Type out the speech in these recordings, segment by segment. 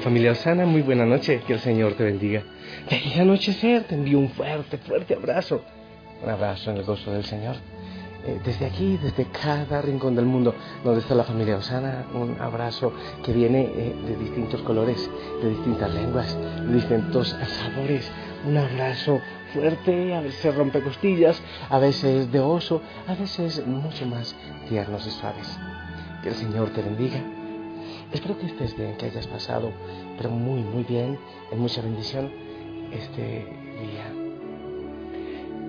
familia Osana, muy buena noche, que el Señor te bendiga. Feliz anochecer, te envío un fuerte, fuerte abrazo. Un abrazo en el gozo del Señor. Eh, desde aquí, desde cada rincón del mundo donde está la familia Osana, un abrazo que viene eh, de distintos colores, de distintas lenguas, de distintos sabores. Un abrazo fuerte, a veces rompe costillas, a veces de oso, a veces mucho más tiernos y suaves. Que el Señor te bendiga Espero que estés bien, que hayas pasado, pero muy, muy bien, en mucha bendición este día.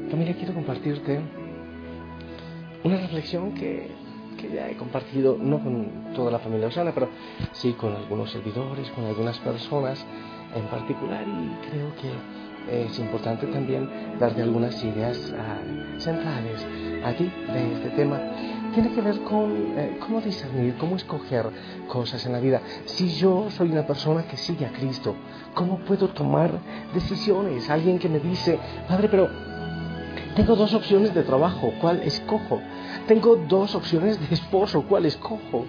Familia, quiero compartirte una reflexión que, que ya he compartido, no con toda la familia Osana, pero sí con algunos servidores, con algunas personas en particular, y creo que es importante también darte algunas ideas uh, centrales a ti de este tema tiene que ver con eh, cómo discernir, cómo escoger cosas en la vida. Si yo soy una persona que sigue a Cristo, ¿cómo puedo tomar decisiones? Alguien que me dice, Padre, pero tengo dos opciones de trabajo, ¿cuál escojo? Tengo dos opciones de esposo, ¿cuál escojo?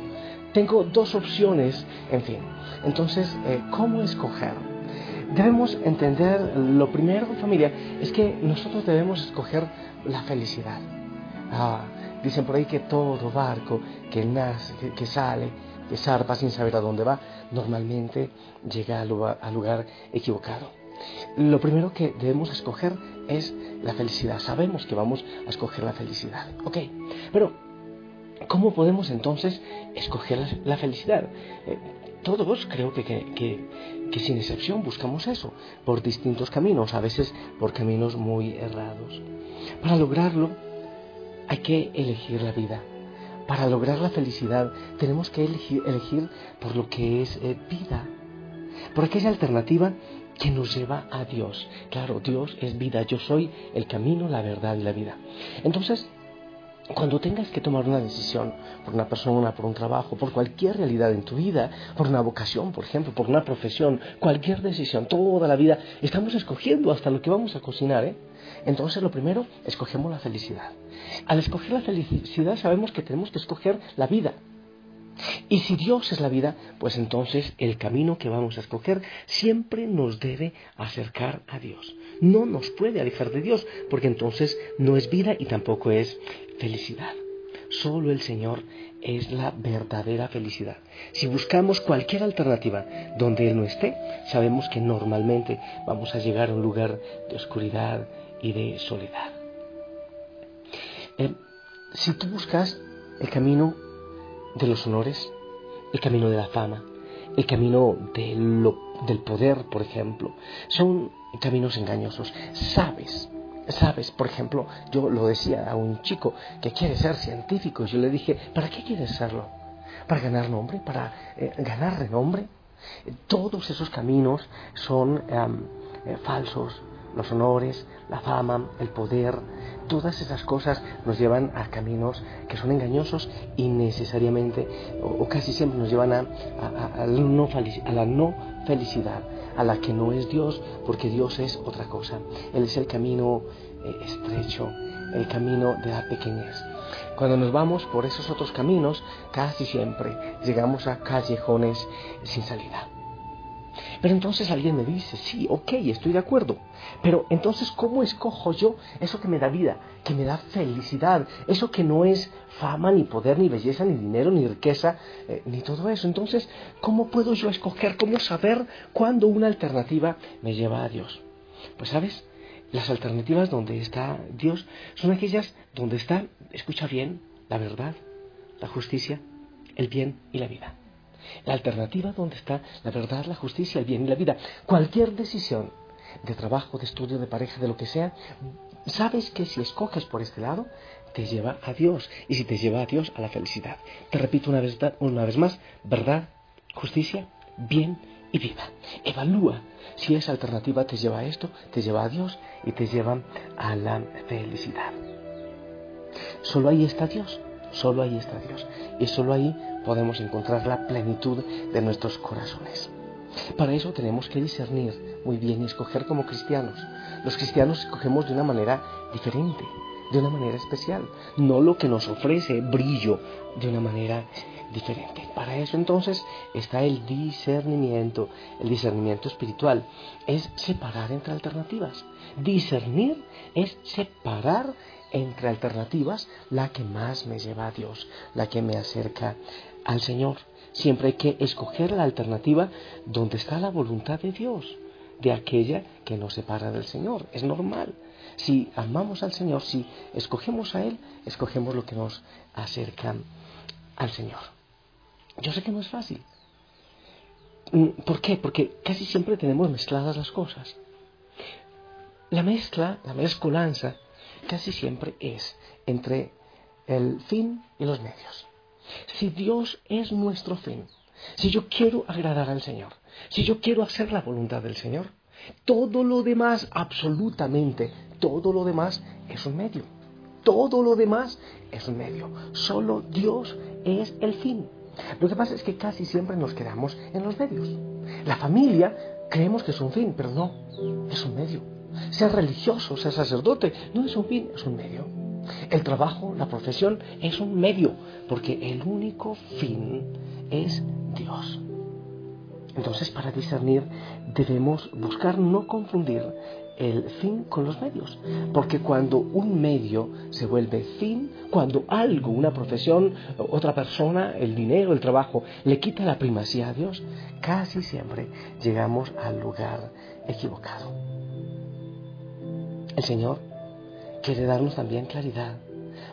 Tengo dos opciones, en fin. Entonces, eh, ¿cómo escoger? Debemos entender, lo primero, familia, es que nosotros debemos escoger la felicidad. Ah, Dicen por ahí que todo barco que nace, que, sale, que zarpa sin saber a dónde va, normalmente llega al lugar, equivocado. Lo primero que debemos escoger es la felicidad. Sabemos que vamos a escoger la felicidad. Ok, pero ¿cómo podemos entonces escoger la felicidad? Eh, todos creo que, que, sin excepción buscamos eso, por distintos caminos, a veces por caminos muy errados. Para lograrlo, hay que elegir la vida. Para lograr la felicidad tenemos que elegir, por lo que es eh, vida, por aquella alternativa que nos lleva a Dios. Claro, Dios es vida, yo soy el camino, la verdad y la vida. Entonces, cuando tengas que tomar una decisión por una persona, por un trabajo, por cualquier realidad en tu vida, por una vocación, por ejemplo, por una profesión, cualquier decisión, toda la vida, estamos escogiendo hasta lo que vamos a cocinar, ¿eh? Entonces, lo primero, escogemos la felicidad. Al escoger la felicidad sabemos que tenemos que escoger la vida. Y si Dios es la vida, pues entonces el camino que vamos a escoger siempre nos debe acercar a Dios. No nos puede alejar de Dios, porque entonces no es vida y tampoco es felicidad. Solo el Señor es la verdadera felicidad. Si buscamos cualquier alternativa donde Él no esté, sabemos que normalmente vamos a llegar a un lugar de oscuridad y de soledad. Eh, si tú buscas el camino de los honores, el camino de la fama, el camino del poder, por ejemplo, son caminos engañosos. Sabes, sabes, por ejemplo, yo lo decía a un chico que quiere ser científico, yo le dije, ¿para qué quieres serlo? ¿Para ganar nombre? ¿Para eh, ganar renombre? Todos esos caminos son eh, falsos, los honores, la fama, el poder, todas esas cosas nos llevan a caminos que son engañosos y necesariamente o, casi siempre nos llevan a, la no, felicidad, a la que no es Dios, porque Dios es otra cosa. Él es el camino eh, estrecho, el camino de la pequeñez. Cuando nos vamos por esos otros caminos, casi siempre llegamos a callejones sin salida. Pero entonces alguien me dice, sí, ok, estoy de acuerdo. Pero entonces, ¿cómo escojo yo eso que me da vida, que me da felicidad? Eso que no es fama, ni poder, ni belleza, ni dinero, ni riqueza, eh, ni todo eso. Entonces, ¿cómo puedo yo escoger, cómo saber cuándo una alternativa me lleva a Dios? Pues sabes, las alternativas donde está Dios son aquellas donde está, escucha bien, la verdad, la justicia, el bien y la vida. La alternativa donde está la verdad, la justicia, el bien y la vida. Cualquier decisión de trabajo, de estudio, de pareja, de lo que sea, sabes que si escoges por este lado, te lleva a Dios. Y si te lleva a Dios, a la felicidad. Te repito una vez, una vez más, verdad, justicia, bien y vida. Evalúa si esa alternativa te lleva a esto, te lleva a Dios y te lleva a la felicidad. Solo ahí está Dios, solo ahí está Dios. Y solo ahí podemos encontrar la plenitud de nuestros corazones. Para eso tenemos que discernir muy bien y escoger como cristianos. Los cristianos escogemos de una manera diferente, de una manera especial, no lo que nos ofrece brillo de una manera diferente. Para eso entonces está el discernimiento, el discernimiento espiritual. Es separar entre alternativas. Discernir es separar entre alternativas la que más me lleva a Dios, la que me acerca al Señor. Siempre hay que escoger la alternativa donde está la voluntad de Dios, de aquella que nos separa del Señor. Es normal. Si amamos al Señor, si escogemos a Él, escogemos lo que nos acerca al Señor. Yo sé que no es fácil. Mm, ¿Por qué? Porque casi siempre tenemos mezcladas las cosas. La mezcla, la mezcolanza, casi siempre es entre el fin y los medios. Si Dios es nuestro fin, si yo quiero agradar al Señor, si yo quiero hacer la voluntad del Señor, todo lo demás, absolutamente todo lo demás es un medio. Todo lo demás es un medio. Solo Dios es el fin. Lo que pasa es que casi siempre nos quedamos en los medios. La familia creemos que es un fin, pero no, es un medio. Ser religioso, ser sacerdote, no es un fin, es un medio. El trabajo, la profesión es un medio, porque el único fin es Dios. Entonces, para discernir debemos buscar no confundir el fin con los medios. Porque cuando un medio se vuelve fin, cuando algo, una profesión, otra persona, el dinero, el trabajo, le quita la primacía a Dios, casi siempre llegamos al lugar equivocado. El Señor quiere darnos también claridad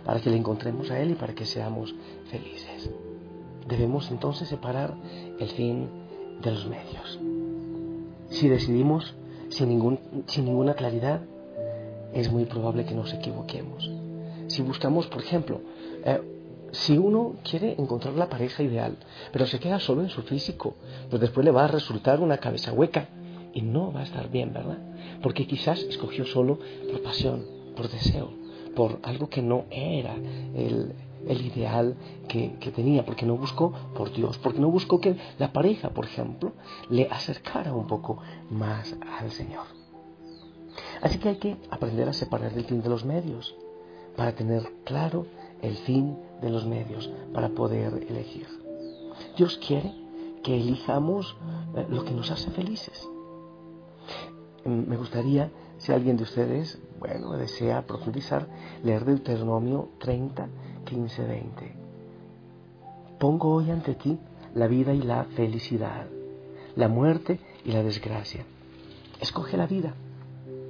para que le encontremos a Él y para que seamos felices. Debemos entonces separar el fin de los medios. Si decidimos sin, ningún, sin ninguna claridad, es muy probable que nos equivoquemos. Si buscamos, por ejemplo, eh, si uno quiere encontrar la pareja ideal, pero se queda solo en su físico, pues después le va a resultar una cabeza hueca y no va a estar bien, ¿verdad? Porque quizás escogió solo por pasión, por deseo, por algo que no era el, el ideal que, tenía, porque no buscó por Dios, porque no buscó que la pareja, por ejemplo, le acercara un poco más al Señor. Así que hay que aprender a separar el fin de los medios, para tener claro el fin de los medios, para poder elegir. Dios quiere que elijamos eh, lo que nos hace felices. Mm, me gustaría, si alguien de ustedes, bueno, desea profundizar, leer Deuteronomio 30, 15, 20. Pongo hoy ante ti la vida y la felicidad, la muerte y la desgracia. Escoge la vida.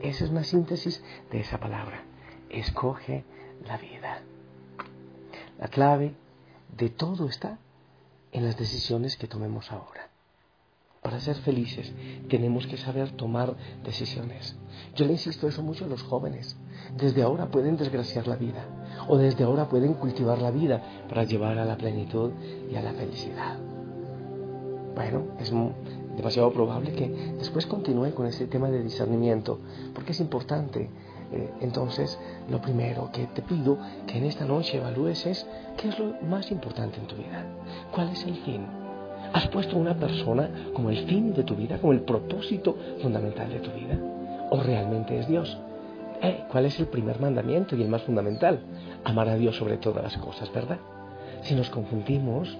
Esa es una síntesis de esa palabra. Escoge la vida. La clave de todo está en las decisiones que tomemos ahora. Para ser felices tenemos que saber tomar decisiones. Yo le insisto eso mucho a los jóvenes. Desde ahora pueden desgraciar la vida o desde ahora pueden cultivar la vida para llevar a la plenitud y a la felicidad. Bueno, es demasiado probable que después continúe con ese tema de discernimiento, porque es importante. Eh, entonces, lo primero que te pido que en esta noche evalúes es qué es lo más importante en tu vida, cuál es el fin. ¿Has puesto a una persona como el fin de tu vida, como el propósito fundamental de tu vida? ¿O realmente es Dios? Eh, ¿Cuál es el primer mandamiento y el más fundamental? Amar a Dios sobre todas las cosas, ¿verdad? Si nos confundimos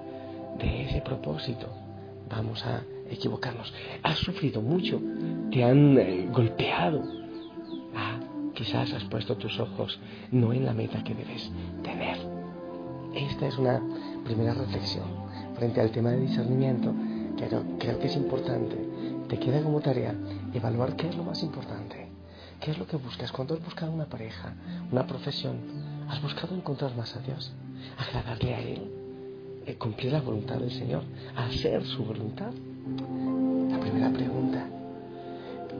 de ese propósito, vamos a equivocarnos. Has sufrido mucho, te han eh, golpeado. Ah, quizás has puesto tus ojos no en la meta que debes tener. Esta es una primera reflexión frente al tema de discernimiento, pero creo que es importante. Te queda como tarea evaluar qué es lo más importante. ¿Qué es lo que buscas? Cuando has buscado una pareja, una profesión, has buscado encontrar más a Dios, agradarle a Él, eh, cumplir la voluntad del Señor, hacer su voluntad. La primera pregunta.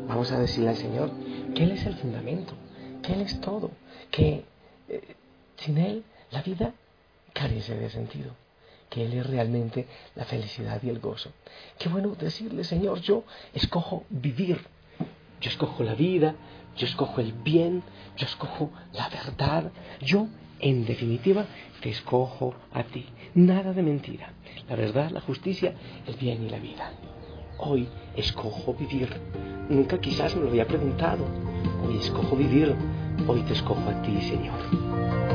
Vamos a decirle al Señor que Él es el fundamento, que Él es todo, que eh, sin Él la vida carece de sentido, que Él es realmente la felicidad y el gozo. Qué bueno decirle, Señor, yo escojo vivir, yo escojo la vida, yo escojo el bien, yo escojo la verdad, yo en definitiva te escojo a ti. Nada de mentira. La verdad, la justicia, el bien y la vida. Hoy escojo vivir. Nunca quizás me lo había preguntado. Hoy escojo vivir. Hoy te escojo a ti, Señor.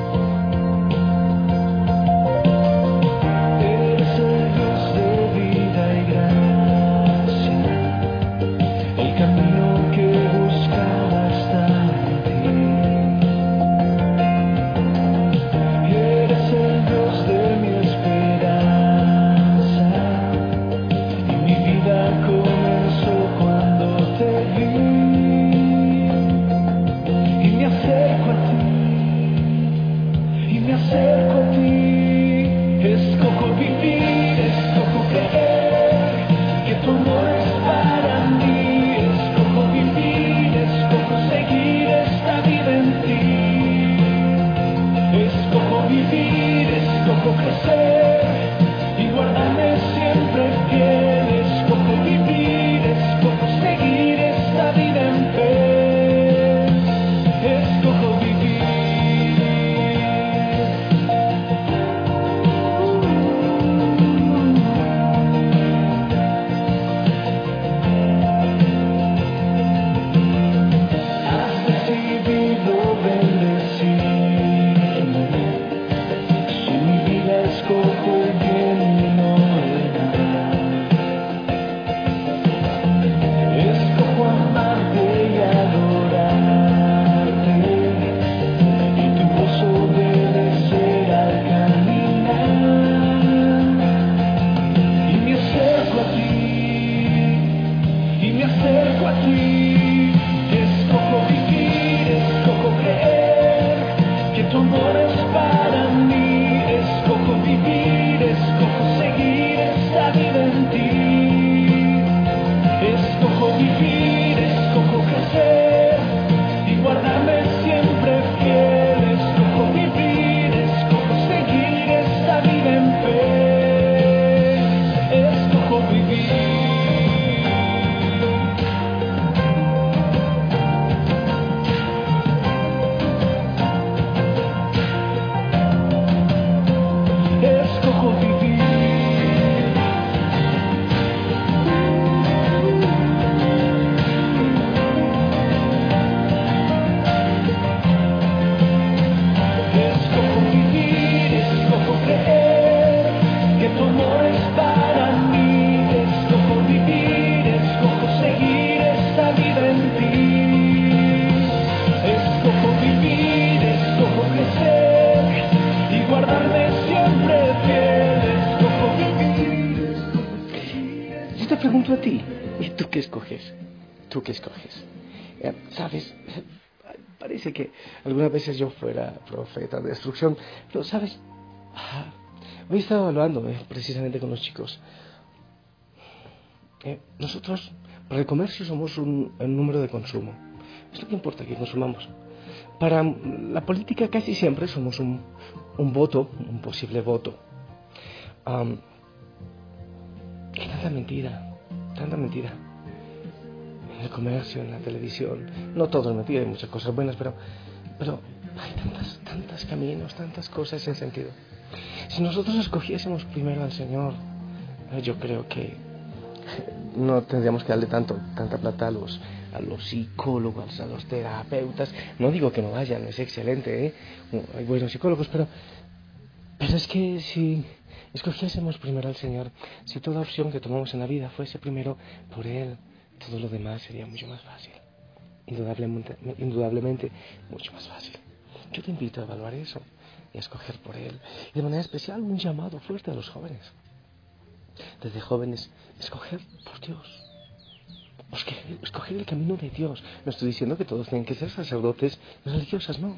Escojo vivir, escojo crecer. Pregunto a ti, ¿y tú qué escoges? ¿Tú qué escoges? Eh, ¿Sabes? Parece que algunas veces yo fuera profeta de destrucción, pero ¿sabes? Ah, hoy he estado hablando eh, precisamente con los chicos. Eh, nosotros, para el comercio, somos un, número de consumo. Es lo que importa que consumamos. Para la política casi siempre somos un, un voto, un posible voto. Um, tanta mentira, tanta mentira. En el comercio, en la televisión. No todo es mentira, hay muchas cosas buenas, pero, pero hay tantas, tantos caminos, tantas cosas sin sentido. Si nosotros escogiésemos primero al Señor, eh, yo creo que no tendríamos que darle tanto, tanta plata a los, a los psicólogos, a los terapeutas. No digo que no vayan, es excelente, ¿eh? hay buenos psicólogos, pero, pero es que si escogiésemos primero al Señor, si toda opción que tomamos en la vida fuese primero por Él, todo lo demás sería mucho más fácil. Indudablemente, indudablemente mucho más fácil. Yo te invito a evaluar eso y a escoger por Él. Y de manera especial un llamado fuerte a los jóvenes. Desde jóvenes, escoger por Dios. Escoger el camino de Dios. No estoy diciendo que todos tienen que ser sacerdotes religiosas, no.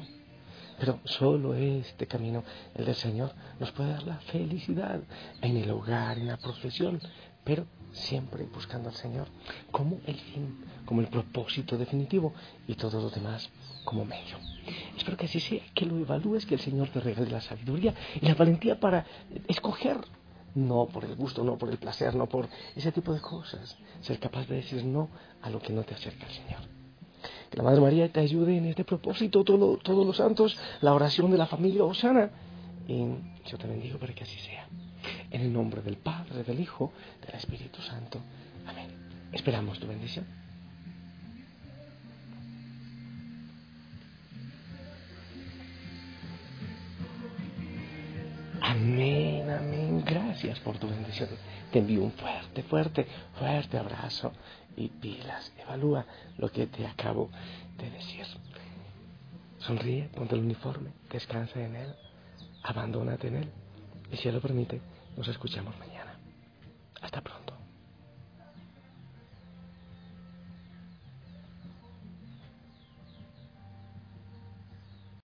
Pero solo este camino, el del Señor, nos puede dar la felicidad en el hogar, en la profesión, pero siempre buscando al Señor como el fin, como el propósito definitivo y todo lo demás como medio. Espero que así sea, que lo evalúes, que el Señor te regale la sabiduría y la valentía para escoger, no por el gusto, no por el placer, no por ese tipo de cosas, ser capaz de decir no a lo que no te acerca al Señor. Que la Madre María te ayude en este propósito, todos los santos, la oración de la familia Osana. Y yo te bendigo para que así sea. En el nombre del Padre, del Hijo, del Espíritu Santo. Amén. Esperamos tu bendición. Amén, amén. Gracias por tu bendición. Te envío un fuerte, fuerte, fuerte abrazo y pilas, evalúa lo que te acabo de decir. Sonríe, ponte el uniforme, descansa en él, abandónate en él y si él lo permite, nos escuchamos mañana. Hasta pronto.